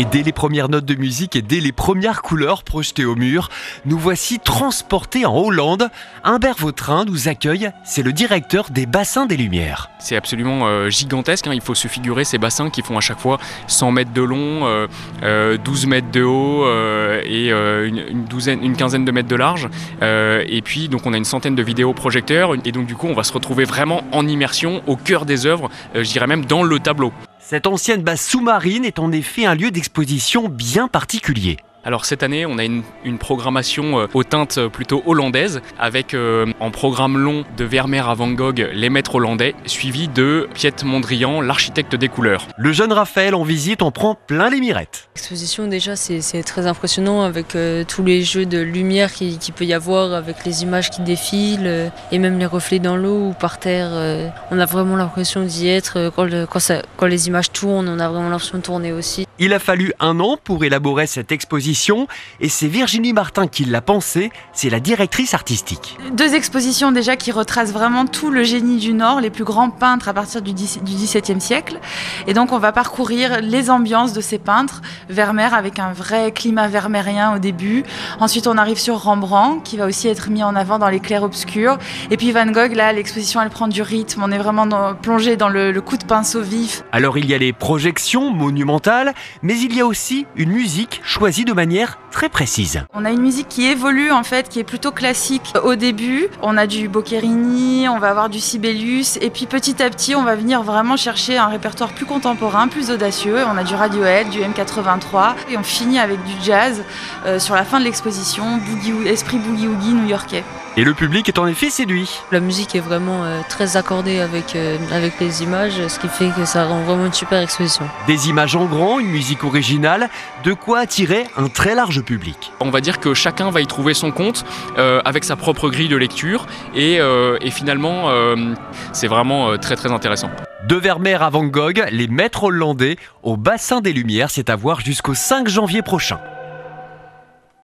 Et dès les premières notes de musique et dès les premières couleurs projetées au mur, nous voici transportés en Hollande. Humbert Vautrin nous accueille, c'est le directeur des bassins des Lumières. C'est absolument euh, gigantesque, hein. il faut se figurer ces bassins qui font à chaque fois 100 mètres de long, 12 euh, euh, mètres de haut et une, quinzaine de mètres de large. et puis donc on a une centaine de vidéoprojecteurs et donc du coup on va se retrouver vraiment en immersion au cœur des œuvres, je dirais même dans le tableau. Cette ancienne base sous-marine est en effet un lieu d'exposition bien particulier. Alors cette année, on a une, programmation euh, aux teintes euh, plutôt hollandaises, avec euh, en programme long de Vermeer à Van Gogh, Les Maîtres hollandais, suivi de Piet Mondrian, l'architecte des couleurs. Le jeune Raphaël en visite en prend plein les mirettes. L'exposition déjà c'est très impressionnant avec tous les jeux de lumière qu'il qui peut y avoir, avec les images qui défilent et même les reflets dans l'eau ou par terre. on a vraiment l'impression d'y être. Quand, quand les images tournent, on a vraiment l'impression de tourner aussi. Il a fallu un an pour élaborer cette exposition et c'est Virginie Martin qui l'a pensée, c'est la directrice artistique. Deux expositions déjà qui retracent vraiment tout le génie du Nord, les plus grands peintres à partir du XVIIe siècle. Et donc on va parcourir les ambiances de ces peintres, Vermeer avec un vrai climat vermeerien au début. Ensuite on arrive sur Rembrandt qui va aussi être mis en avant dans les clairs-obscurs. Et puis Van Gogh, là l'exposition elle prend du rythme, on est vraiment plongé dans le, le coup de pinceau vif. Alors il y a les projections monumentales, mais il y a aussi une musique choisie de manière très précise. On a une musique qui évolue en fait, qui est plutôt classique au début. On a du Boccherini, on va avoir du Sibelius, et puis petit à petit, on va venir vraiment chercher un répertoire plus contemporain, plus audacieux. On a du Radiohead, du M83, et on finit avec du jazz euh, sur la fin de l'exposition, esprit boogie woogie new-yorkais. Et le public est en effet séduit. La musique est vraiment euh, très accordée avec, euh, avec les images, ce qui fait que ça rend vraiment une super exposition. Des images en grand, une musique originale, de quoi attirer un très large public. On va dire que chacun va y trouver son compte euh, avec sa propre grille de lecture et, et finalement c'est vraiment très très intéressant. De Vermeer à Van Gogh, les maîtres hollandais au bassin des Lumières, c'est à voir jusqu'au 5 janvier prochain.